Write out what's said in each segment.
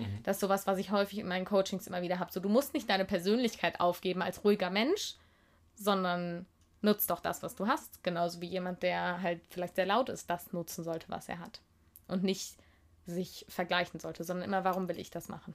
Mhm. Das ist sowas, was ich häufig in meinen Coachings immer wieder habe. So, du musst nicht deine Persönlichkeit aufgeben als ruhiger Mensch, sondern nutzt doch das, was du hast. Genauso wie jemand, der halt vielleicht sehr laut ist, das nutzen sollte, was er hat. Und nicht sich vergleichen sollte, sondern immer, warum will ich das machen?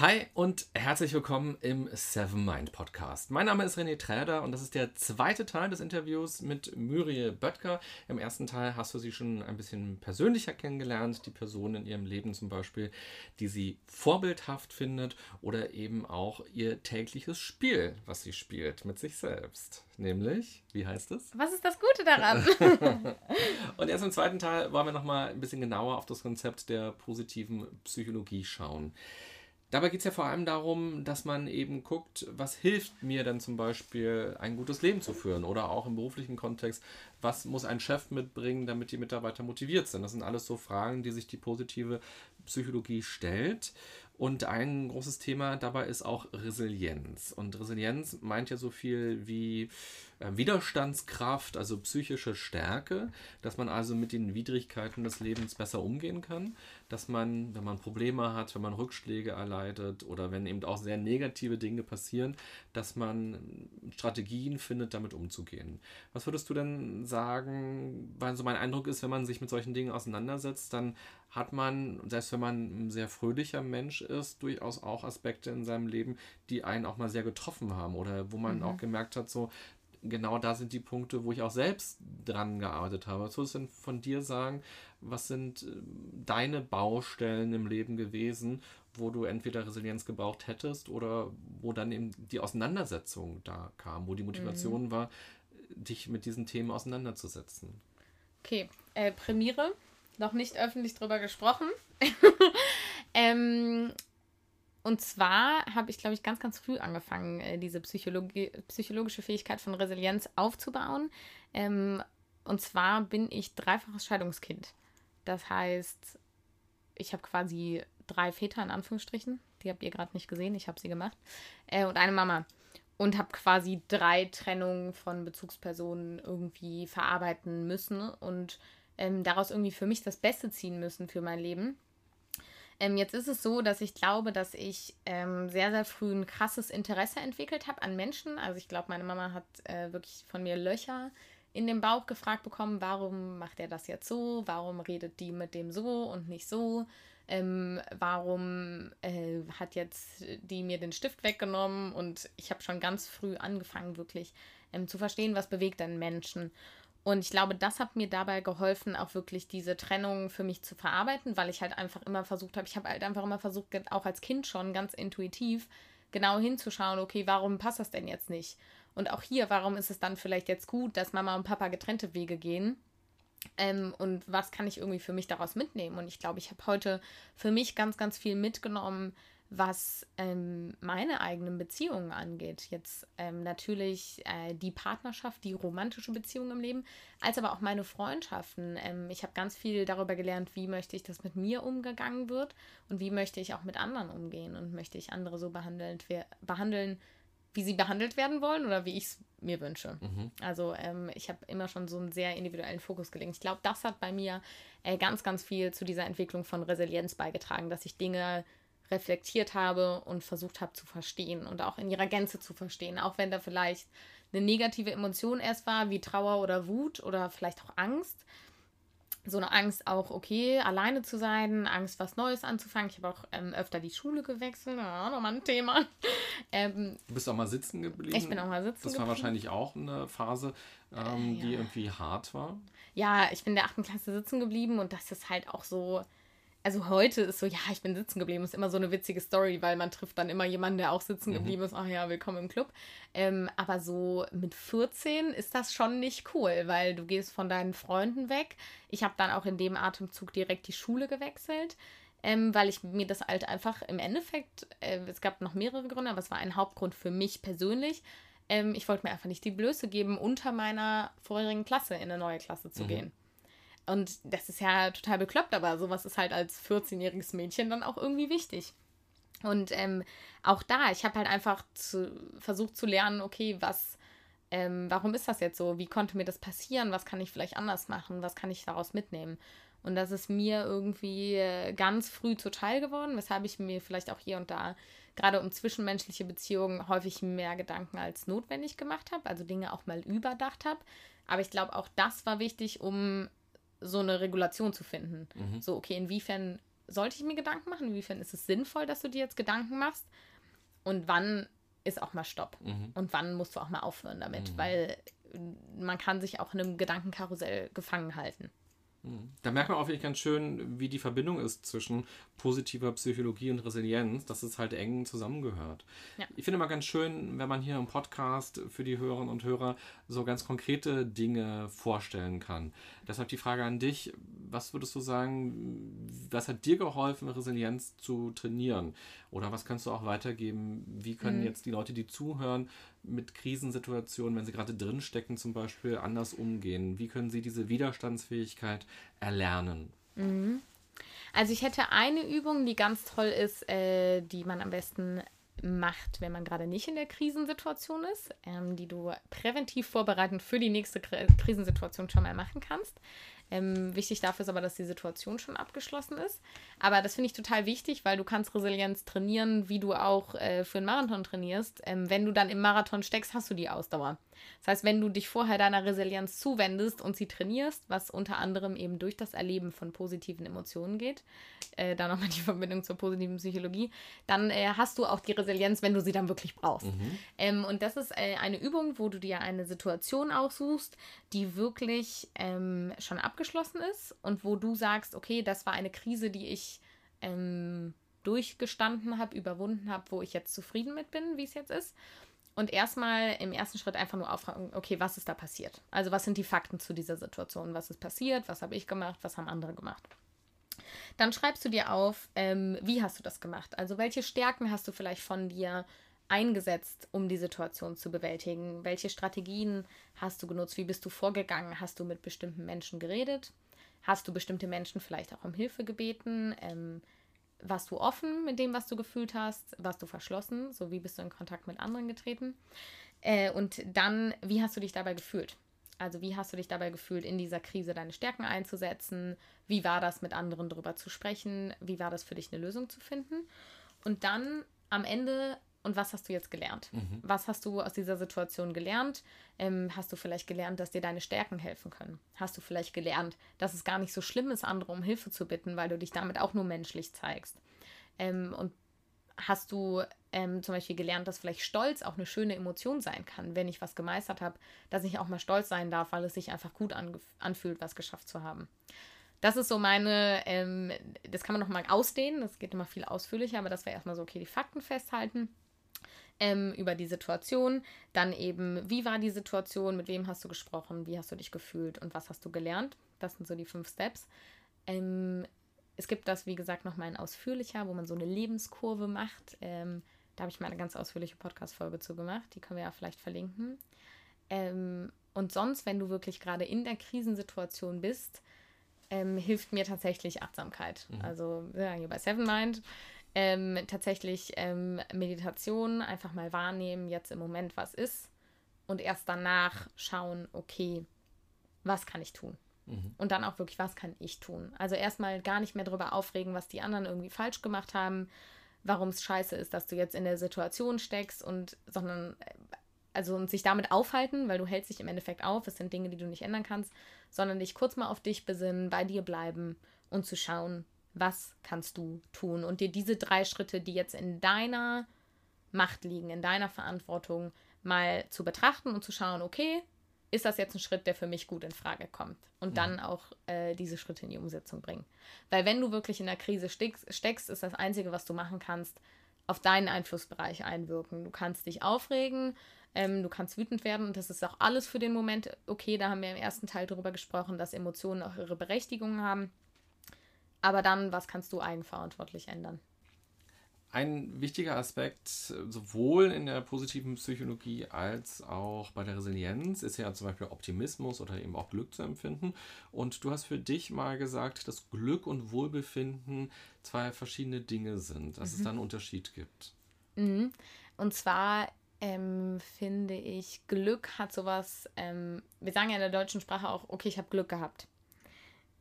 Hi und herzlich willkommen im Seven Mind Podcast. Mein Name ist René Träder und das ist der zweite Teil des Interviews mit Muriel Böttger. Im ersten Teil hast du sie schon ein bisschen persönlicher kennengelernt, die Person in ihrem Leben zum Beispiel, die sie vorbildhaft findet oder eben auch ihr tägliches Spiel, was sie spielt mit sich selbst. Nämlich, wie heißt es? Was ist das Gute daran? und erst im zweiten Teil wollen wir nochmal ein bisschen genauer auf das Konzept der positiven Psychologie schauen. Dabei geht es ja vor allem darum, dass man eben guckt, was hilft mir denn zum Beispiel, ein gutes Leben zu führen oder auch im beruflichen Kontext, was muss ein Chef mitbringen, damit die Mitarbeiter motiviert sind. Das sind alles so Fragen, die sich die positive Psychologie stellt. Und ein großes Thema dabei ist auch Resilienz. Und Resilienz meint ja so viel wie äh, Widerstandskraft, also psychische Stärke, dass man also mit den Widrigkeiten des Lebens besser umgehen kann, dass man, wenn man Probleme hat, wenn man Rückschläge erleidet oder wenn eben auch sehr negative Dinge passieren, dass man Strategien findet, damit umzugehen. Was würdest du denn sagen, weil so mein Eindruck ist, wenn man sich mit solchen Dingen auseinandersetzt, dann hat man, selbst wenn man ein sehr fröhlicher Mensch ist, durchaus auch Aspekte in seinem Leben, die einen auch mal sehr getroffen haben oder wo man mhm. auch gemerkt hat, so, genau da sind die Punkte, wo ich auch selbst dran gearbeitet habe. Was würdest du denn von dir sagen? Was sind äh, deine Baustellen im Leben gewesen, wo du entweder Resilienz gebraucht hättest oder wo dann eben die Auseinandersetzung da kam, wo die Motivation mhm. war, dich mit diesen Themen auseinanderzusetzen? Okay, äh, Premiere, noch nicht öffentlich drüber gesprochen. ähm, und zwar habe ich, glaube ich, ganz, ganz früh angefangen, äh, diese Psychologie, psychologische Fähigkeit von Resilienz aufzubauen. Ähm, und zwar bin ich dreifaches Scheidungskind. Das heißt, ich habe quasi drei Väter in Anführungsstrichen. Die habt ihr gerade nicht gesehen, ich habe sie gemacht. Äh, und eine Mama. Und habe quasi drei Trennungen von Bezugspersonen irgendwie verarbeiten müssen und ähm, daraus irgendwie für mich das Beste ziehen müssen für mein Leben. Ähm, jetzt ist es so, dass ich glaube, dass ich ähm, sehr, sehr früh ein krasses Interesse entwickelt habe an Menschen. Also ich glaube, meine Mama hat äh, wirklich von mir Löcher in den Bauch gefragt bekommen, warum macht er das jetzt so? Warum redet die mit dem so und nicht so? Ähm, warum äh, hat jetzt die mir den Stift weggenommen? Und ich habe schon ganz früh angefangen, wirklich ähm, zu verstehen, was bewegt einen Menschen. Und ich glaube, das hat mir dabei geholfen, auch wirklich diese Trennung für mich zu verarbeiten, weil ich halt einfach immer versucht habe, ich habe halt einfach immer versucht, auch als Kind schon ganz intuitiv genau hinzuschauen, okay, warum passt das denn jetzt nicht? Und auch hier, warum ist es dann vielleicht jetzt gut, dass Mama und Papa getrennte Wege gehen? Ähm, und was kann ich irgendwie für mich daraus mitnehmen? Und ich glaube, ich habe heute für mich ganz, ganz viel mitgenommen, was ähm, meine eigenen Beziehungen angeht. Jetzt ähm, natürlich äh, die Partnerschaft, die romantische Beziehung im Leben, als aber auch meine Freundschaften. Ähm, ich habe ganz viel darüber gelernt, wie möchte ich, dass mit mir umgegangen wird und wie möchte ich auch mit anderen umgehen und möchte ich andere so behandelt, behandeln, wie sie behandelt werden wollen oder wie ich es mir wünsche. Mhm. Also ähm, ich habe immer schon so einen sehr individuellen Fokus gelegt. Ich glaube, das hat bei mir äh, ganz, ganz viel zu dieser Entwicklung von Resilienz beigetragen, dass ich Dinge reflektiert habe und versucht habe zu verstehen und auch in ihrer Gänze zu verstehen, auch wenn da vielleicht eine negative Emotion erst war, wie Trauer oder Wut oder vielleicht auch Angst. So eine Angst auch, okay, alleine zu sein, Angst, was Neues anzufangen. Ich habe auch ähm, öfter die Schule gewechselt, ja, nochmal ein Thema. Ähm, du bist auch mal sitzen geblieben. Ich bin auch mal sitzen Das war geblieben. wahrscheinlich auch eine Phase, ähm, äh, ja. die irgendwie hart war. Ja, ich bin in der achten Klasse sitzen geblieben und das ist halt auch so, also heute ist so, ja, ich bin sitzen geblieben, ist immer so eine witzige Story, weil man trifft dann immer jemanden, der auch sitzen mhm. geblieben ist. Ach ja, willkommen im Club. Ähm, aber so mit 14 ist das schon nicht cool, weil du gehst von deinen Freunden weg. Ich habe dann auch in dem Atemzug direkt die Schule gewechselt. Ähm, weil ich mir das halt einfach im Endeffekt, äh, es gab noch mehrere Gründe, aber es war ein Hauptgrund für mich persönlich, Ähm, ich wollte mir einfach nicht die Blöße geben, unter meiner vorherigen Klasse in eine neue Klasse zu mhm. gehen. Und das ist ja total bekloppt, aber sowas ist halt als 14-jähriges Mädchen dann auch irgendwie wichtig. Und ähm, auch da, ich habe halt einfach zu, versucht zu lernen, okay, was, ähm, warum ist das jetzt so? Wie konnte mir das passieren? Was kann ich vielleicht anders machen? Was kann ich daraus mitnehmen? Und das ist mir irgendwie äh, ganz früh zuteil geworden, weshalb ich mir vielleicht auch hier und da gerade um zwischenmenschliche Beziehungen häufig mehr Gedanken als notwendig gemacht habe, also Dinge auch mal überdacht habe. Aber ich glaube, auch das war wichtig, um so eine Regulation zu finden. Mhm. So, okay, inwiefern sollte ich mir Gedanken machen? Inwiefern ist es sinnvoll, dass du dir jetzt Gedanken machst? Und wann ist auch mal Stopp? Mhm. Und wann musst du auch mal aufhören damit? Mhm. Weil man kann sich auch in einem Gedankenkarussell gefangen halten. Da merkt man auch wirklich ganz schön, wie die Verbindung ist zwischen positiver Psychologie und Resilienz, dass es halt eng zusammengehört. Ja. Ich finde mal ganz schön, wenn man hier im Podcast für die Hörerinnen und Hörer so ganz konkrete Dinge vorstellen kann. Deshalb die Frage an dich, was würdest du sagen, was hat dir geholfen, Resilienz zu trainieren? Oder was kannst du auch weitergeben? Wie können mhm. jetzt die Leute, die zuhören, mit Krisensituationen, wenn sie gerade drinstecken zum Beispiel, anders umgehen? Wie können sie diese Widerstandsfähigkeit erlernen? Mhm. Also ich hätte eine Übung, die ganz toll ist, äh, die man am besten macht, wenn man gerade nicht in der Krisensituation ist, ähm, die du präventiv vorbereitend für die nächste Krisensituation schon mal machen kannst. Ähm, wichtig dafür ist aber, dass die Situation schon abgeschlossen ist. Aber das finde ich total wichtig, weil du kannst Resilienz trainieren, wie du auch äh, für einen Marathon trainierst. Ähm, wenn du dann im Marathon steckst, hast du die Ausdauer. Das heißt, wenn du dich vorher deiner Resilienz zuwendest und sie trainierst, was unter anderem eben durch das Erleben von positiven Emotionen geht, äh, da nochmal die Verbindung zur positiven Psychologie, dann äh, hast du auch die Resilienz, wenn du sie dann wirklich brauchst. Mhm. Ähm, und das ist äh, eine Übung, wo du dir eine Situation aussuchst, die wirklich ähm, schon abgeschlossen ist und wo du sagst, okay, das war eine Krise, die ich ähm, durchgestanden habe, überwunden habe, wo ich jetzt zufrieden mit bin, wie es jetzt ist und erstmal im ersten Schritt einfach nur auffragen, okay, was ist da passiert? Also was sind die Fakten zu dieser Situation? Was ist passiert? Was habe ich gemacht? Was haben andere gemacht? Dann schreibst du dir auf, ähm, wie hast du das gemacht? Also welche Stärken hast du vielleicht von dir eingesetzt, um die Situation zu bewältigen? Welche Strategien hast du genutzt? Wie bist du vorgegangen? Hast du mit bestimmten Menschen geredet? Hast du bestimmte Menschen vielleicht auch um Hilfe gebeten? Ähm, warst du offen mit dem, was du gefühlt hast? Warst du verschlossen? So wie bist du in Kontakt mit anderen getreten? Äh, und dann, wie hast du dich dabei gefühlt? Also wie hast du dich dabei gefühlt, in dieser Krise deine Stärken einzusetzen? Wie war das, mit anderen darüber zu sprechen? Wie war das für dich, eine Lösung zu finden? Und dann am Ende und was hast du jetzt gelernt? Mhm. Was hast du aus dieser Situation gelernt? Ähm, hast du vielleicht gelernt, dass dir deine Stärken helfen können? Hast du vielleicht gelernt, dass es gar nicht so schlimm ist, andere um Hilfe zu bitten, weil du dich damit auch nur menschlich zeigst? Ähm, und hast du ähm, zum Beispiel gelernt, dass vielleicht Stolz auch eine schöne Emotion sein kann, wenn ich was gemeistert habe, dass ich auch mal stolz sein darf, weil es sich einfach gut anfühlt, was geschafft zu haben. Das ist so meine, ähm, das kann man noch mal ausdehnen, das geht immer viel ausführlicher, aber das wäre erstmal so, okay, die Fakten festhalten ähm, über die Situation. Dann eben, wie war die Situation, mit wem hast du gesprochen, wie hast du dich gefühlt und was hast du gelernt. Das sind so die fünf Steps. Ähm, es gibt das, wie gesagt, nochmal in ausführlicher, wo man so eine Lebenskurve macht. Ähm, da habe ich mal eine ganz ausführliche Podcast-Folge zu gemacht. Die können wir ja vielleicht verlinken. Ähm, und sonst, wenn du wirklich gerade in der Krisensituation bist, ähm, hilft mir tatsächlich Achtsamkeit. Mhm. Also ja, hier bei Seven Mind ähm, tatsächlich ähm, Meditation, einfach mal wahrnehmen, jetzt im Moment was ist und erst danach schauen, okay, was kann ich tun? Mhm. Und dann auch wirklich, was kann ich tun? Also erstmal gar nicht mehr darüber aufregen, was die anderen irgendwie falsch gemacht haben, warum es scheiße ist, dass du jetzt in der Situation steckst und sondern äh, also und sich damit aufhalten, weil du hältst dich im Endeffekt auf, es sind Dinge, die du nicht ändern kannst, sondern dich kurz mal auf dich besinnen, bei dir bleiben und zu schauen, was kannst du tun und dir diese drei Schritte, die jetzt in deiner Macht liegen, in deiner Verantwortung, mal zu betrachten und zu schauen, okay, ist das jetzt ein Schritt, der für mich gut in Frage kommt? Und dann auch äh, diese Schritte in die Umsetzung bringen. Weil wenn du wirklich in der Krise steckst, steckst, ist das Einzige, was du machen kannst, auf deinen Einflussbereich einwirken. Du kannst dich aufregen, ähm, du kannst wütend werden und das ist auch alles für den Moment okay. Da haben wir im ersten Teil darüber gesprochen, dass Emotionen auch ihre Berechtigung haben. Aber dann, was kannst du eigenverantwortlich ändern? ein wichtiger Aspekt, sowohl in der positiven Psychologie als auch bei der Resilienz, ist ja zum Beispiel Optimismus oder eben auch Glück zu empfinden. Und du hast für dich mal gesagt, dass Glück und Wohlbefinden zwei verschiedene Dinge sind, dass mhm. es da einen Unterschied gibt. Mhm. Und zwar ähm, finde ich, Glück hat sowas, ähm, wir sagen ja in der deutschen Sprache auch, okay, ich habe Glück gehabt.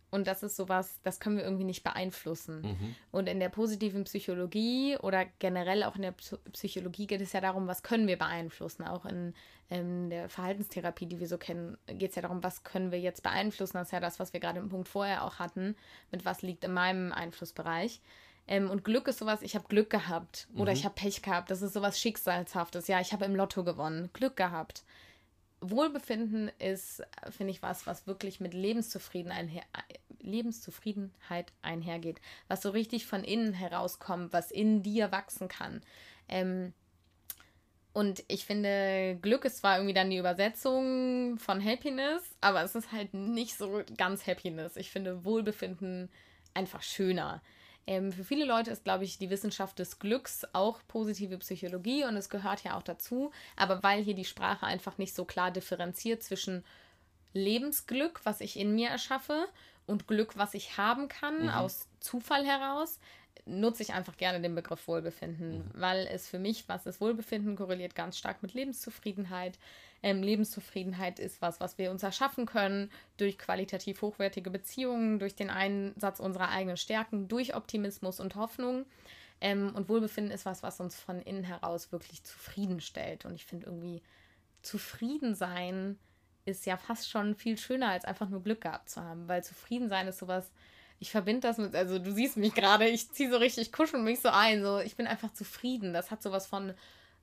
Und das ist sowas, das können wir irgendwie nicht beeinflussen. Mhm. Und in der positiven Psychologie oder generell auch in der Psychologie geht es ja darum, was können wir beeinflussen. Auch in, in der Verhaltenstherapie, die wir so kennen, geht es ja darum, was können wir jetzt beeinflussen. Das ist ja das, was wir gerade im Punkt vorher auch hatten, mit was liegt in meinem Einflussbereich. Ähm, und Glück ist sowas, ich habe Glück gehabt oder mhm. ich habe Pech gehabt. Das ist sowas Schicksalshaftes. Ja, ich habe im Lotto gewonnen. Glück gehabt. Wohlbefinden ist, finde ich, was, was wirklich mit Lebenszufriedenheit, einher, Lebenszufriedenheit einhergeht. Was so richtig von innen herauskommt, was in dir wachsen kann. Ähm, und ich finde, Glück ist zwar irgendwie dann die Übersetzung von Happiness, aber es ist halt nicht so ganz Happiness. Ich finde Wohlbefinden einfach schöner. Ähm, für viele Leute ist, glaube ich, die Wissenschaft des Glücks auch positive Psychologie und es gehört ja auch dazu. Aber weil hier die Sprache einfach nicht so klar differenziert zwischen Lebensglück, was ich in mir erschaffe, und Glück, was ich haben kann, mhm. aus Zufall heraus, nutze ich einfach gerne den Begriff Wohlbefinden, mhm. weil es für mich, was ist Wohlbefinden, korreliert ganz stark mit Lebenszufriedenheit. Ähm, Lebenszufriedenheit ist was, was wir uns erschaffen können durch qualitativ hochwertige Beziehungen, durch den Einsatz unserer eigenen Stärken, durch Optimismus und Hoffnung. Ähm, und Wohlbefinden ist was, was uns von innen heraus wirklich zufriedenstellt. Und ich finde irgendwie, zufrieden sein ist ja fast schon viel schöner, als einfach nur Glück gehabt zu haben, weil zufrieden sein ist sowas, ich verbinde das mit, also du siehst mich gerade, ich ziehe so richtig, kuschel mich so ein, so ich bin einfach zufrieden. Das hat sowas von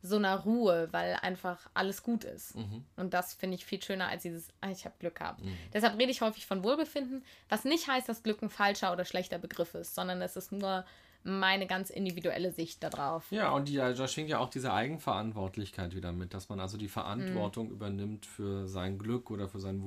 so einer Ruhe, weil einfach alles gut ist. Mhm. Und das finde ich viel schöner als dieses, ah, ich habe Glück gehabt. Mhm. Deshalb rede ich häufig von Wohlbefinden, was nicht heißt, dass Glück ein falscher oder schlechter Begriff ist, sondern es ist nur meine ganz individuelle Sicht darauf. Ja, und die, da schwingt ja auch diese Eigenverantwortlichkeit wieder mit, dass man also die Verantwortung mhm. übernimmt für sein Glück oder für sein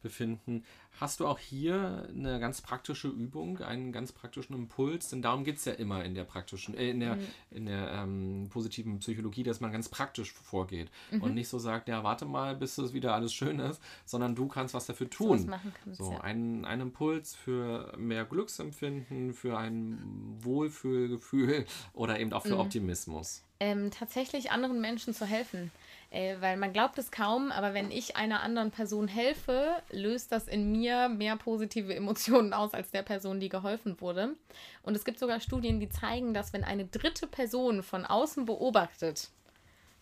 Wohlbefinden. Hast du auch hier eine ganz praktische Übung, einen ganz praktischen Impuls? Denn darum geht es ja immer in der praktischen, äh, in der, mhm. in der ähm, positiven Psychologie, dass man ganz praktisch vorgeht mhm. und nicht so sagt, ja, warte mal, bis es wieder alles schön ist, sondern du kannst was dafür tun. So, kannst, so ja. ein, ein Impuls für mehr Glücksempfinden, für ein Wohlfühlgefühl oder eben auch für mhm. Optimismus. Ähm, tatsächlich anderen Menschen zu helfen. Äh, weil man glaubt es kaum, aber wenn ich einer anderen Person helfe, löst das in mir mehr positive Emotionen aus als der Person, die geholfen wurde. Und es gibt sogar Studien, die zeigen, dass wenn eine dritte Person von außen beobachtet,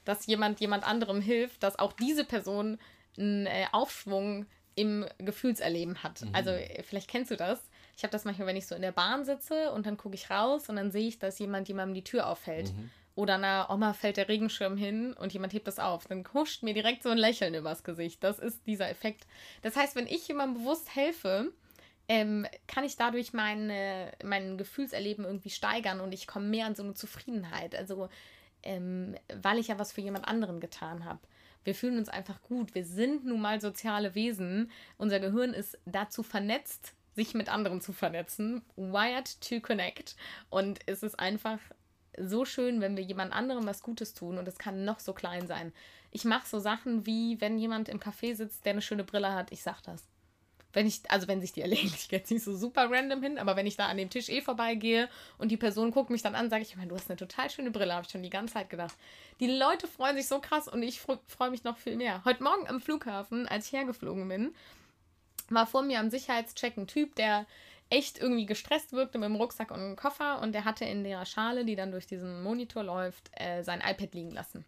dass jemand jemand anderem hilft, dass auch diese Person einen äh, Aufschwung im Gefühlserleben hat. Mhm. Also äh, vielleicht kennst du das. Ich habe das manchmal, wenn ich so in der Bahn sitze und dann gucke ich raus und dann sehe ich, dass jemand jemandem die Tür aufhält. Mhm. Oder einer Oma fällt der Regenschirm hin und jemand hebt das auf. Dann huscht mir direkt so ein Lächeln übers Gesicht. Das ist dieser Effekt. Das heißt, wenn ich jemandem bewusst helfe, ähm, kann ich dadurch meine, mein Gefühlserleben irgendwie steigern und ich komme mehr an so eine Zufriedenheit. Also, ähm, weil ich ja was für jemand anderen getan habe. Wir fühlen uns einfach gut. Wir sind nun mal soziale Wesen. Unser Gehirn ist dazu vernetzt, sich mit anderen zu vernetzen. Wired to connect. Und es ist einfach so schön, wenn wir jemand anderem was Gutes tun und es kann noch so klein sein. Ich mache so Sachen wie, wenn jemand im Café sitzt, der eine schöne Brille hat, ich sag das. Wenn ich, also wenn sich die erlegen, ich gehe jetzt nicht so super random hin, aber wenn ich da an dem Tisch eh vorbeigehe und die Person guckt mich dann an, sage ich, du hast eine total schöne Brille, habe ich schon die ganze Zeit gedacht. Die Leute freuen sich so krass und ich freue mich noch viel mehr. Heute Morgen am Flughafen, als ich hergeflogen bin, war vor mir am Sicherheitscheck ein Typ, der echt irgendwie gestresst wirkte mit dem Rucksack und dem Koffer und der hatte in der Schale, die dann durch diesen Monitor läuft, äh, sein iPad liegen lassen.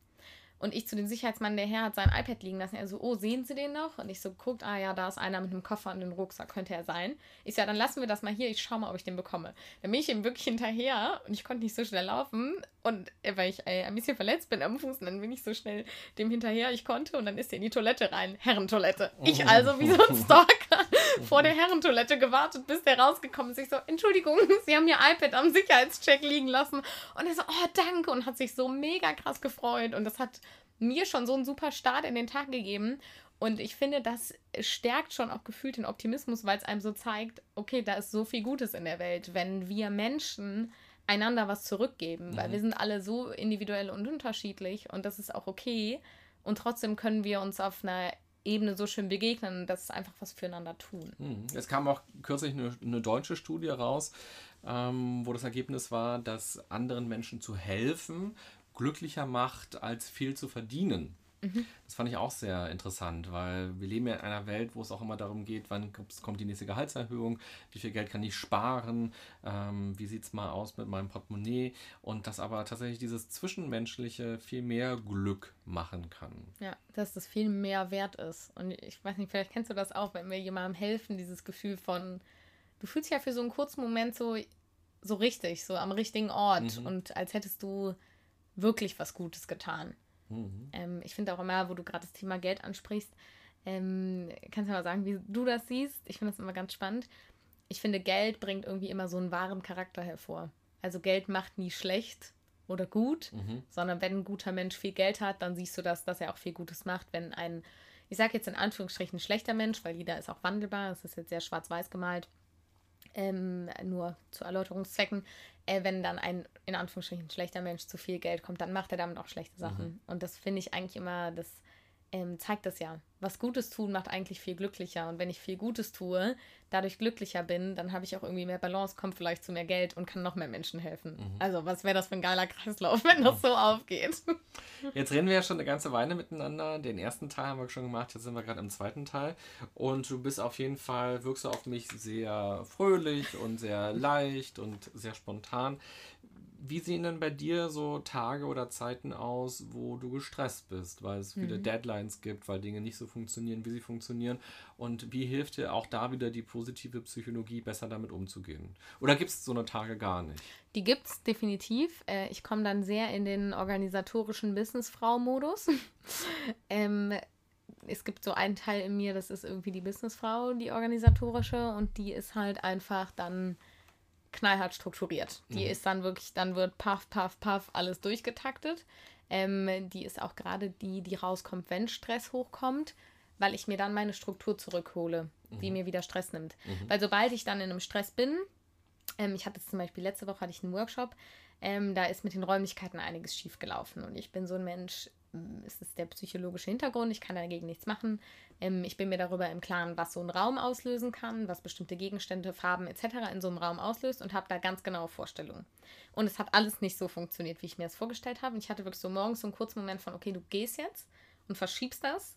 Und ich zu dem Sicherheitsmann, der Herr hat sein iPad liegen lassen. Er so, oh, sehen Sie den noch? Und ich so, guckt, ah ja, da ist einer mit einem Koffer und einem Rucksack, könnte er sein. Ich so, ja, dann lassen wir das mal hier, ich schau mal, ob ich den bekomme. Dann bin ich ihm wirklich hinterher und ich konnte nicht so schnell laufen. Und äh, weil ich äh, ein bisschen verletzt bin am Fuß, und dann bin ich so schnell dem hinterher, ich konnte. Und dann ist er in die Toilette rein. Herrentoilette. Ich also wie so ein Stalker vor der Herrentoilette gewartet, bis der rausgekommen ist. Ich so, Entschuldigung, Sie haben Ihr iPad am Sicherheitscheck liegen lassen. Und er so, oh, danke. Und hat sich so mega krass gefreut. Und das hat mir schon so einen super Start in den Tag gegeben. Und ich finde, das stärkt schon auch gefühlt den Optimismus, weil es einem so zeigt, okay, da ist so viel Gutes in der Welt. Wenn wir Menschen einander was zurückgeben, weil mhm. wir sind alle so individuell und unterschiedlich und das ist auch okay. Und trotzdem können wir uns auf einer Ebene so schön begegnen, dass es einfach was füreinander tun. Mhm. Es kam auch kürzlich eine, eine deutsche Studie raus, ähm, wo das Ergebnis war, dass anderen Menschen zu helfen glücklicher macht, als viel zu verdienen. Mhm. Das fand ich auch sehr interessant, weil wir leben ja in einer Welt, wo es auch immer darum geht, wann kommt die nächste Gehaltserhöhung, wie viel Geld kann ich sparen, ähm, wie sieht es mal aus mit meinem Portemonnaie und dass aber tatsächlich dieses Zwischenmenschliche viel mehr Glück machen kann. Ja, dass das viel mehr wert ist. Und ich weiß nicht, vielleicht kennst du das auch, wenn wir jemandem helfen, dieses Gefühl von, du fühlst dich ja für so einen kurzen Moment so, so richtig, so am richtigen Ort mhm. und als hättest du wirklich was Gutes getan. Mhm. Ähm, ich finde auch immer, wo du gerade das Thema Geld ansprichst, ähm, kannst du mal sagen, wie du das siehst. Ich finde das immer ganz spannend. Ich finde, Geld bringt irgendwie immer so einen wahren Charakter hervor. Also Geld macht nie schlecht oder gut, mhm. sondern wenn ein guter Mensch viel Geld hat, dann siehst du das, dass er auch viel Gutes macht. Wenn ein, ich sage jetzt in Anführungsstrichen schlechter Mensch, weil jeder ist auch wandelbar, es ist jetzt sehr schwarz-weiß gemalt, ähm, nur zu Erläuterungszwecken, äh, wenn dann ein in Anführungsstrichen schlechter Mensch zu viel Geld kommt, dann macht er damit auch schlechte Sachen. Mhm. Und das finde ich eigentlich immer, das ähm, zeigt das ja. Was Gutes tun macht eigentlich viel glücklicher. Und wenn ich viel Gutes tue, dadurch glücklicher bin, dann habe ich auch irgendwie mehr Balance, komme vielleicht zu mehr Geld und kann noch mehr Menschen helfen. Mhm. Also, was wäre das für ein geiler Kreislauf, wenn das so aufgeht? Jetzt reden wir ja schon eine ganze Weile miteinander. Den ersten Teil haben wir schon gemacht, jetzt sind wir gerade im zweiten Teil. Und du bist auf jeden Fall, wirkst du auf mich sehr fröhlich und sehr leicht und sehr spontan. Wie sehen denn bei dir so Tage oder Zeiten aus, wo du gestresst bist, weil es mhm. Deadlines gibt, weil Dinge nicht so funktionieren, wie sie funktionieren? Und wie hilft dir auch da wieder die positive Psychologie, besser damit umzugehen? Oder gibt es so eine Tage gar nicht? Die gibt es definitiv. Äh, ich komme dann sehr in den organisatorischen Businessfrau-Modus. ähm, es gibt so einen Teil in mir, das ist irgendwie die Businessfrau, die organisatorische, und die ist halt einfach dann knallhart strukturiert. Die mhm. ist dann wirklich, dann wird paff, paff, paff alles durchgetaktet. Ähm, die ist auch gerade die, die rauskommt, wenn Stress hochkommt, weil ich mir dann meine Struktur zurückhole, mhm. die mir wieder Stress nimmt. Mhm. Weil sobald ich dann in einem Stress bin, ähm, ich hatte zum Beispiel letzte Woche hatte ich einen Workshop, ähm, da ist mit den Räumlichkeiten einiges schief gelaufen und ich bin so ein Mensch, es ist der psychologische Hintergrund, ich kann dagegen nichts machen. Ähm, ich bin mir darüber im Klaren, was so ein Raum auslösen kann, was bestimmte Gegenstände, Farben etc. in so einem Raum auslöst und habe da ganz genaue Vorstellungen. Und es hat alles nicht so funktioniert, wie ich mir das vorgestellt habe. Und ich hatte wirklich so morgens so einen kurzen Moment von, okay, du gehst jetzt und verschiebst das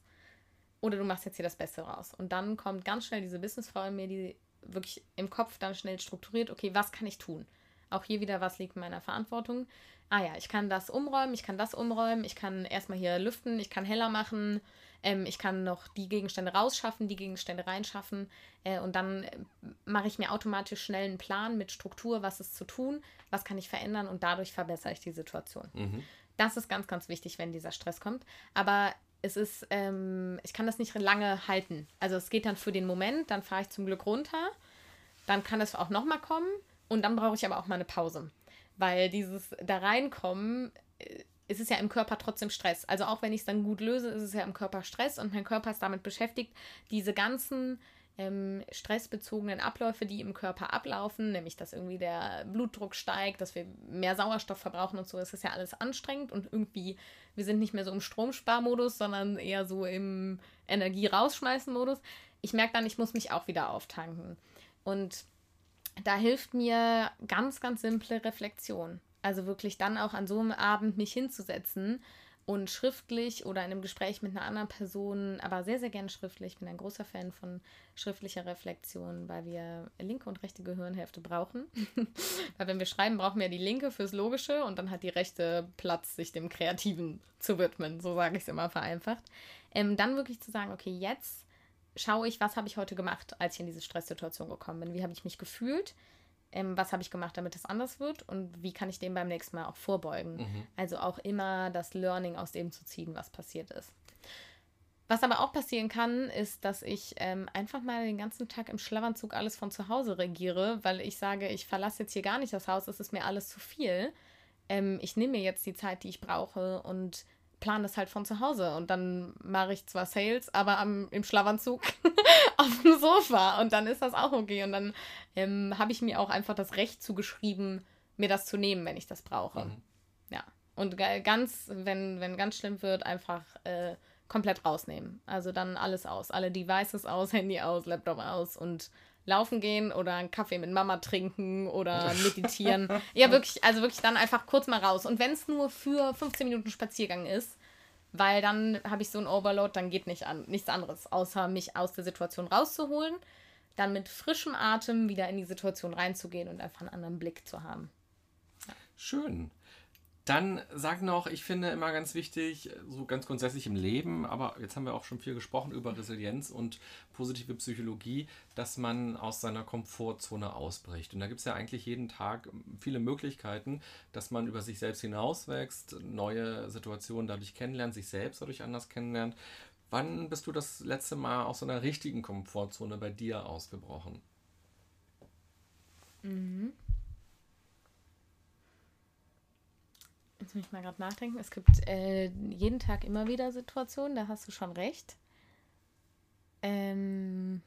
oder du machst jetzt hier das Beste raus. Und dann kommt ganz schnell diese Businessfrau in mir, die wirklich im Kopf dann schnell strukturiert, okay, was kann ich tun? Auch hier wieder, was liegt in meiner Verantwortung? Ah ja, ich kann das umräumen, ich kann das umräumen, ich kann erstmal hier lüften, ich kann heller machen, ähm, ich kann noch die Gegenstände rausschaffen, die Gegenstände reinschaffen äh, und dann äh, mache ich mir automatisch schnell einen Plan mit Struktur, was ist zu tun, was kann ich verändern und dadurch verbessere ich die Situation. Mhm. Das ist ganz, ganz wichtig, wenn dieser Stress kommt. Aber es ist, ähm, ich kann das nicht lange halten. Also es geht dann für den Moment, dann fahre ich zum Glück runter, dann kann es auch nochmal kommen und dann brauche ich aber auch mal eine Pause. Weil dieses da reinkommen äh, ist es ja im Körper trotzdem Stress. Also auch wenn ich es dann gut löse, ist es ja im Körper Stress und mein Körper ist damit beschäftigt, diese ganzen ähm, stressbezogenen Abläufe, die im Körper ablaufen, nämlich dass irgendwie der Blutdruck steigt, dass wir mehr Sauerstoff verbrauchen und so, das ist ja alles anstrengend und irgendwie, wir sind nicht mehr so im Stromsparmodus, sondern eher so im Energie-rausschmeißen-Modus. Ich merke dann, ich muss mich auch wieder auftanken. Und da hilft mir ganz, ganz simple Reflexion. Also wirklich dann auch an so einem Abend mich hinzusetzen und schriftlich oder in einem Gespräch mit einer anderen Person, aber sehr, sehr gerne schriftlich. Ich bin ein großer Fan von schriftlicher Reflexion, weil wir linke und rechte Gehirnhälfte brauchen. weil wenn wir schreiben, brauchen wir die linke fürs Logische und dann hat die rechte Platz, sich dem Kreativen zu widmen. So sage ich es immer vereinfacht. Ähm, dann wirklich zu sagen, okay, jetzt schaue ich, was habe ich heute gemacht, als ich in diese Stresssituation gekommen bin. Wie habe ich mich gefühlt? ähm, was habe ich gemacht, damit es anders wird und wie kann ich dem beim nächsten Mal auch vorbeugen. Mhm. Also auch immer das Learning aus dem zu ziehen, was passiert ist. Was aber auch passieren kann, ist, dass ich ähm, einfach mal den ganzen Tag im Schlafanzug alles von zu Hause regiere, weil ich sage, ich verlasse jetzt hier gar nicht das Haus, es ist mir alles zu viel. Ähm, ich nehme mir jetzt die Zeit, die ich brauche und plane das halt von zu Hause und dann mache ich zwar Sales, aber am, im Schlafanzug auf dem Sofa und dann ist das auch okay und dann ähm, habe ich mir auch einfach das Recht zugeschrieben, mir das zu nehmen, wenn ich das brauche. Mhm. Ja. Und ganz, wenn, wenn ganz schlimm wird, einfach äh, komplett rausnehmen. Also dann alles aus. Alle Devices aus, Handy aus, Laptop aus und laufen gehen oder einen Kaffee mit Mama trinken oder meditieren. ja, wirklich, also wirklich dann einfach kurz mal raus. Und wenn es nur für 15 Minuten Spaziergang ist, weil dann habe ich so ein Overload, dann geht nicht an, nichts anderes, außer mich aus der Situation rauszuholen, dann mit frischem Atem wieder in die Situation reinzugehen und einfach einen anderen Blick zu haben. Ja. Schön. Dann sag noch, ich finde immer ganz wichtig, so ganz grundsätzlich im Leben, aber jetzt haben wir auch schon viel gesprochen über Resilienz und positive Psychologie, dass man aus seiner Komfortzone ausbricht. Und da gibt es ja eigentlich jeden Tag viele Möglichkeiten, dass man über sich selbst hinauswächst, neue Situationen dadurch kennenlernt, sich selbst dadurch anders kennenlernt. Wann bist du das letzte Mal aus so einer richtigen Komfortzone bei dir ausgebrochen? Mhm. Jetzt muss ich mal gerade nachdenken. Es gibt äh, jeden Tag immer wieder Situationen, da hast du schon recht. Ähm.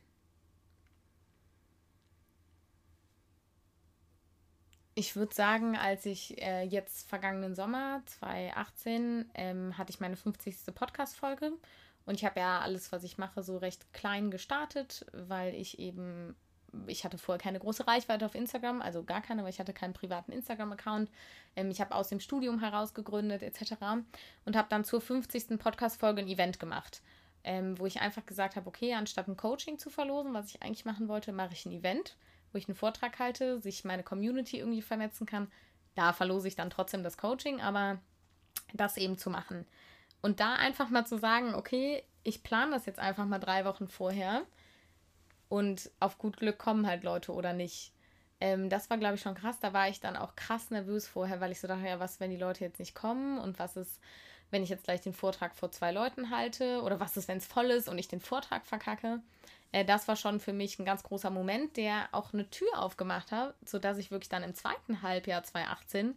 Ich würde sagen, als ich äh, jetzt vergangenen Sommer 2018 ähm, hatte ich meine 50. Podcast-Folge und ich habe ja alles, was ich mache, so recht klein gestartet, weil ich eben ich hatte vorher keine große Reichweite auf Instagram, also gar keine, weil ich hatte keinen privaten Instagram-Account. Ähm, ich habe aus dem Studium heraus gegründet etc. und habe dann zur 50. Podcast-Folge ein Event gemacht, ähm, wo ich einfach gesagt habe, okay, anstatt ein Coaching zu verlosen, was ich eigentlich machen wollte, mache ich ein Event, wo ich einen Vortrag halte, sich meine Community irgendwie vernetzen kann. Da verlose ich dann trotzdem das Coaching, aber das eben zu machen. Und da einfach mal zu sagen, okay, ich plane das jetzt einfach mal drei Wochen vorher und auf gut Glück kommen halt Leute oder nicht. Ähm, das war, glaube ich, schon krass. Da war ich dann auch krass nervös vorher, weil ich so dachte, ja, was, wenn die Leute jetzt nicht kommen und was ist, wenn ich jetzt gleich den Vortrag vor zwei Leuten halte oder was ist, wenn es voll ist und ich den Vortrag verkacke. Äh, das war schon für mich ein ganz großer Moment, der auch eine Tür aufgemacht hat, sodass ich wirklich dann im zweiten Halbjahr 2018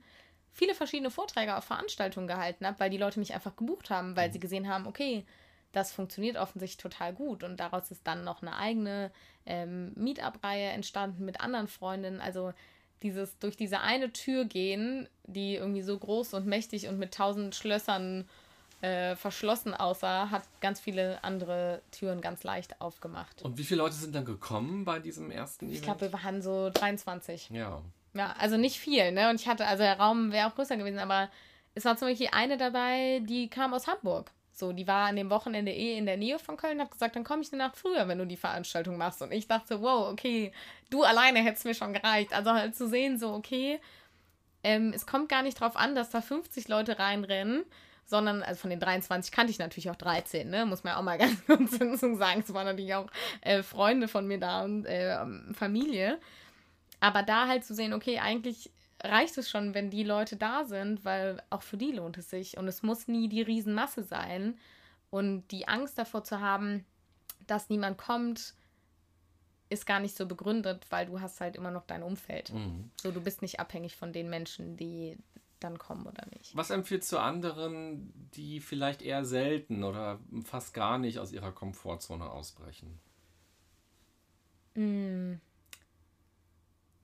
viele verschiedene Vorträge auf Veranstaltungen gehalten habe, weil die Leute mich einfach gebucht haben, weil sie gesehen haben, okay, das funktioniert offensichtlich total gut. Und daraus ist dann noch eine eigene ähm, Meetup-Reihe entstanden mit anderen Freundinnen. Also dieses durch diese eine Tür gehen, die irgendwie so groß und mächtig und mit tausend Schlössern äh, verschlossen aussah, hat ganz viele andere Türen ganz leicht aufgemacht. Und wie viele Leute sind dann gekommen bei diesem ersten Event? Ich glaube, wir waren so 23. Ja. Ja, also nicht viel, ne? Und ich hatte, also der Raum wäre auch größer gewesen, aber es war zum Beispiel eine dabei, die kam aus Hamburg. So, die war an dem Wochenende eh in der Nähe von Köln, hat gesagt, dann komme ich eine Nacht früher, wenn du die Veranstaltung machst. Und ich dachte, wow, okay, du alleine hättest mir schon gereicht. Also halt zu sehen, so, okay, ähm, es kommt gar nicht drauf an, dass da 50 Leute reinrennen, sondern, also von den 23 kannte ich natürlich auch 13, ne? Muss man ja auch mal ganz kurz sagen. Es waren natürlich auch äh, Freunde von mir da und äh, Familie. Aber da halt zu sehen, okay, eigentlich reicht es schon, wenn die Leute da sind, weil auch für die lohnt es sich. Und es muss nie die Riesenmasse sein. Und die Angst davor zu haben, dass niemand kommt, ist gar nicht so begründet, weil du hast halt immer noch dein Umfeld. Mhm. So, du bist nicht abhängig von den Menschen, die dann kommen oder nicht. Was empfiehlst du anderen, die vielleicht eher selten oder fast gar nicht aus ihrer Komfortzone ausbrechen? Mhm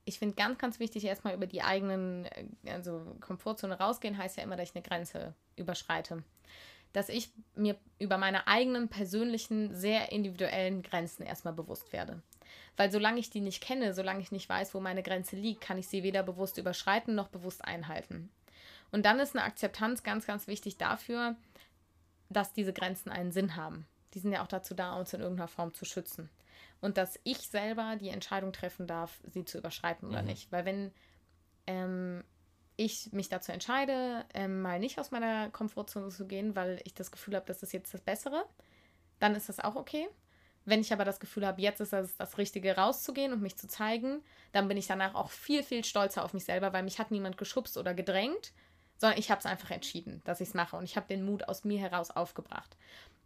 ich finde ganz, ganz wichtig, erstmal über die eigenen, äh, also Komfortzone rausgehen, heißt ja immer, dass ich eine Grenze überschreite. Dass ich mir über meine eigenen persönlichen, sehr individuellen Grenzen erstmal bewusst werde. Weil solange ich die nicht kenne, solange ich nicht weiß, wo meine Grenze liegt, kann ich sie weder bewusst überschreiten noch bewusst einhalten. Und dann ist eine Akzeptanz ganz, ganz wichtig dafür, dass diese Grenzen einen Sinn haben. Die sind ja auch dazu da, uns in irgendeiner Form zu schützen und dass ich selber die Entscheidung treffen darf, sie zu überschreiten oder mhm. nicht. Weil wenn ähm, ich mich dazu entscheide, ähm, mal nicht aus meiner Komfortzone zu gehen, weil ich das Gefühl habe, das ist jetzt das Bessere, dann ist das auch okay. Wenn ich aber das Gefühl habe, jetzt ist das das Richtige, rauszugehen und mich zu zeigen, dann bin ich danach auch viel, viel stolzer auf mich selber, weil mich hat niemand geschubst oder gedrängt, sondern ich habe es einfach entschieden, dass ich es mache und ich habe den Mut aus mir heraus aufgebracht.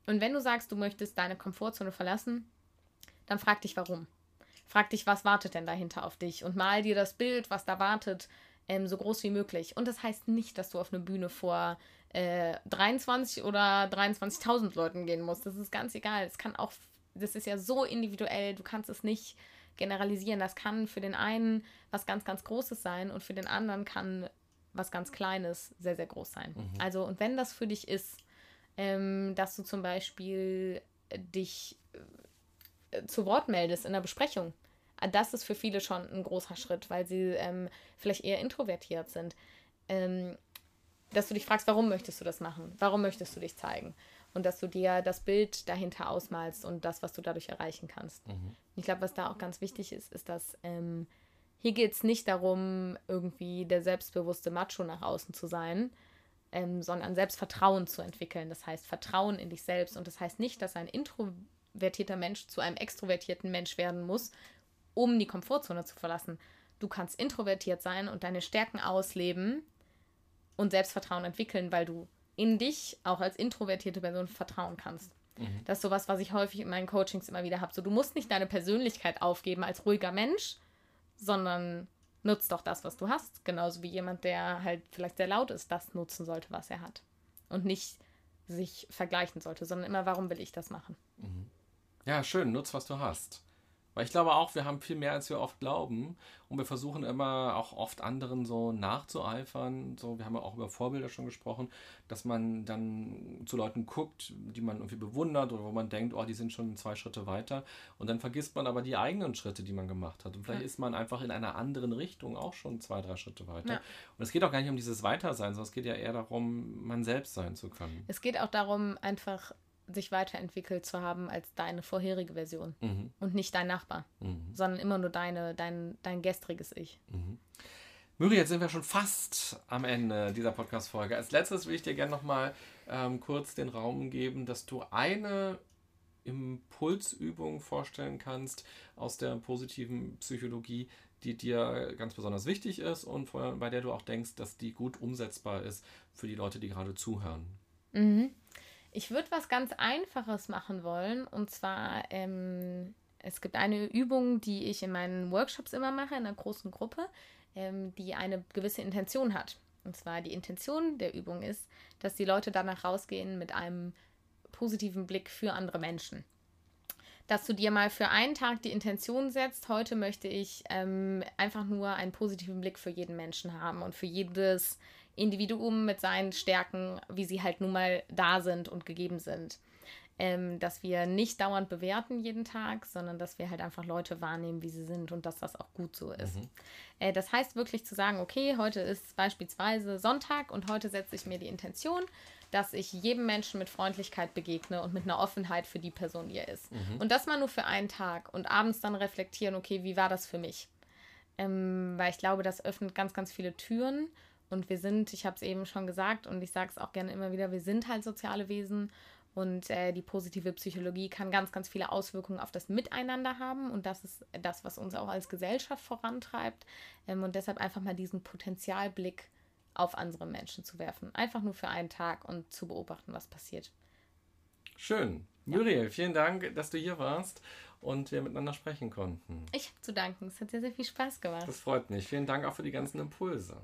Und wenn du sagst, du möchtest deine Komfortzone verlassen, dann frag dich warum. Frag dich, was wartet denn dahinter auf dich und mal dir das Bild, was da wartet, ähm, so groß wie möglich. Und das heißt nicht, dass du auf eine Bühne vor äh, 23 oder 23.000 Leuten gehen musst. Das ist ganz egal. Es kann auch, das ist ja so individuell. Du kannst es nicht generalisieren. Das kann für den einen was ganz, ganz Großes sein und für den anderen kann was ganz Kleines sehr, sehr groß sein. Mhm. Also, und wenn das für dich ist, ähm, dass du zum Beispiel dich zu Wort meldest in der Besprechung, äh, das ist für viele schon ein großer Schritt, weil sie ähm, vielleicht eher introvertiert sind. Ähm, dass du dich fragst, warum möchtest du das machen? Warum möchtest du dich zeigen? Und dass du dir das Bild dahinter ausmalst und das, was du dadurch erreichen kannst. Mhm. Ich glaube, was da auch ganz wichtig ist, ist, dass ähm, hier geht es nicht darum, irgendwie der selbstbewusste Macho nach außen zu sein, ähm, sondern Selbstvertrauen zu entwickeln. Das heißt Vertrauen in dich selbst. Und das heißt nicht, dass ein introvertierter Mensch zu einem extrovertierten Mensch werden muss, um die Komfortzone zu verlassen. Du kannst introvertiert sein und deine Stärken ausleben und Selbstvertrauen entwickeln, weil du in dich auch als introvertierte Person vertrauen kannst. Mhm. Das ist sowas, was ich häufig in meinen Coachings immer wieder habe. So, du musst nicht deine Persönlichkeit aufgeben als ruhiger Mensch, sondern nutzt doch das, was du hast. Genauso wie jemand, der halt vielleicht sehr laut ist, das nutzen sollte, was er hat. Und nicht sich vergleichen sollte, sondern immer, warum will ich das machen? Mhm. Ja, schön, nutz, was du hast. Weil ich glaube auch, wir haben viel mehr, als wir oft glauben. Und wir versuchen immer auch oft anderen so nachzueifern. So, wir haben ja auch über Vorbilder schon gesprochen, dass man dann zu Leuten guckt, die man irgendwie bewundert oder wo man denkt, oh, die sind schon zwei Schritte weiter. Und dann vergisst man aber die eigenen Schritte, die man gemacht hat. Und vielleicht ja. ist man einfach in einer anderen Richtung auch schon zwei, drei Schritte weiter. Ja. Und es geht auch gar nicht um dieses Weitersein, sondern es geht ja eher darum, man selbst sein zu können. Es geht auch darum, einfach sich weiterentwickelt zu haben als deine vorherige Version mhm. und nicht dein Nachbar, mhm. sondern immer nur deine, dein, dein gestriges Ich. Mhm. Müri, jetzt sind wir schon fast am Ende dieser Podcast-Folge. Als letztes will ich dir gerne nochmal ähm, kurz den Raum geben, dass du eine Impulsübung vorstellen kannst aus der positiven Psychologie, die dir ganz besonders wichtig ist und bei der du auch denkst, dass die gut umsetzbar ist für die Leute, die gerade zuhören. Mhm. Ich würde was ganz Einfaches machen wollen. Und zwar, ähm, es gibt eine Übung, die ich in meinen Workshops immer mache, in einer großen Gruppe, ähm, die eine gewisse Intention hat. Und zwar die Intention der Übung ist, dass die Leute danach rausgehen mit einem positiven Blick für andere Menschen. Dass du dir mal für einen Tag die Intention setzt, heute möchte ich ähm, einfach nur einen positiven Blick für jeden Menschen haben und für jedes Individuum mit seinen Stärken, wie sie halt nun mal da sind und gegeben sind. Ähm, dass wir nicht dauernd bewerten jeden Tag, sondern dass wir halt einfach Leute wahrnehmen, wie sie sind und dass das auch gut so ist. Mhm. Äh, das heißt wirklich zu sagen, okay, heute ist beispielsweise Sonntag und heute setze ich mir die Intention, dass ich jedem Menschen mit Freundlichkeit begegne und mit einer Offenheit für die Person, die er ist. Mhm. Und das mal nur für einen Tag und abends dann reflektieren, okay, wie war das für mich? Ähm, weil ich glaube, das öffnet ganz, ganz viele Türen und wir sind, ich habe es eben schon gesagt und ich sage es auch gerne immer wieder, wir sind halt soziale Wesen und äh, die positive Psychologie kann ganz, ganz viele Auswirkungen auf das Miteinander haben und das ist das, was uns auch als Gesellschaft vorantreibt. Ähm, und deshalb einfach mal diesen Potenzialblick auf andere Menschen zu werfen. Einfach nur für einen Tag und zu beobachten, was passiert. Schön. Ja. Muriel, vielen Dank, dass du hier warst und wir miteinander sprechen konnten. Ich habe zu danken. Es hat sehr, sehr viel Spaß gemacht. Das freut mich. Vielen Dank auch für die ganzen Impulse.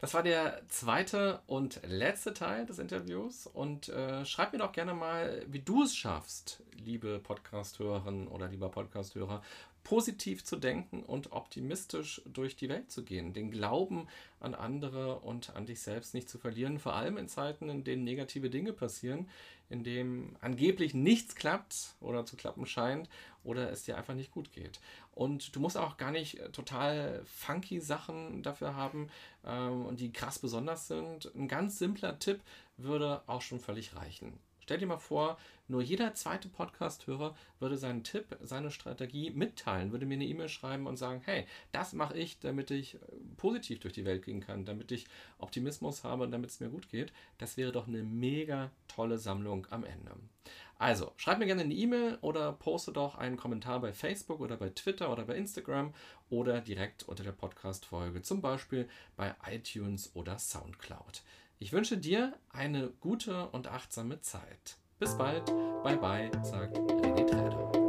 Das war der zweite und letzte Teil des Interviews. Und äh, schreib mir doch gerne mal, wie du es schaffst, liebe Podcast-Hörerin oder lieber Podcast-Hörer, positiv zu denken und optimistisch durch die Welt zu gehen, den Glauben an andere und an dich selbst nicht zu verlieren, vor allem in Zeiten, in denen negative Dinge passieren, in denen angeblich nichts klappt oder zu klappen scheint oder es dir einfach nicht gut geht. Und du musst auch gar nicht total funky Sachen dafür haben ähm, und die krass besonders sind. Ein ganz simpler Tipp würde auch schon völlig reichen. Stell dir mal vor, nur jeder zweite Podcast-Hörer würde seinen Tipp, seine Strategie mitteilen, würde mir eine E-Mail schreiben und sagen, hey, das mache ich, damit ich äh, positiv durch die Welt gehen kann, damit ich Optimismus habe und damit es mir gut geht. Das wäre doch eine mega tolle Sammlung am Ende. Also, schreib mir gerne eine E-Mail oder poste doch einen Kommentar bei Facebook oder bei Twitter oder bei Instagram oder direkt unter der Podcast-Folge, zum Beispiel bei iTunes oder Soundcloud. Ich wünsche dir eine gute und achtsame Zeit. Bis bald. Bye bye, sagt René Träder.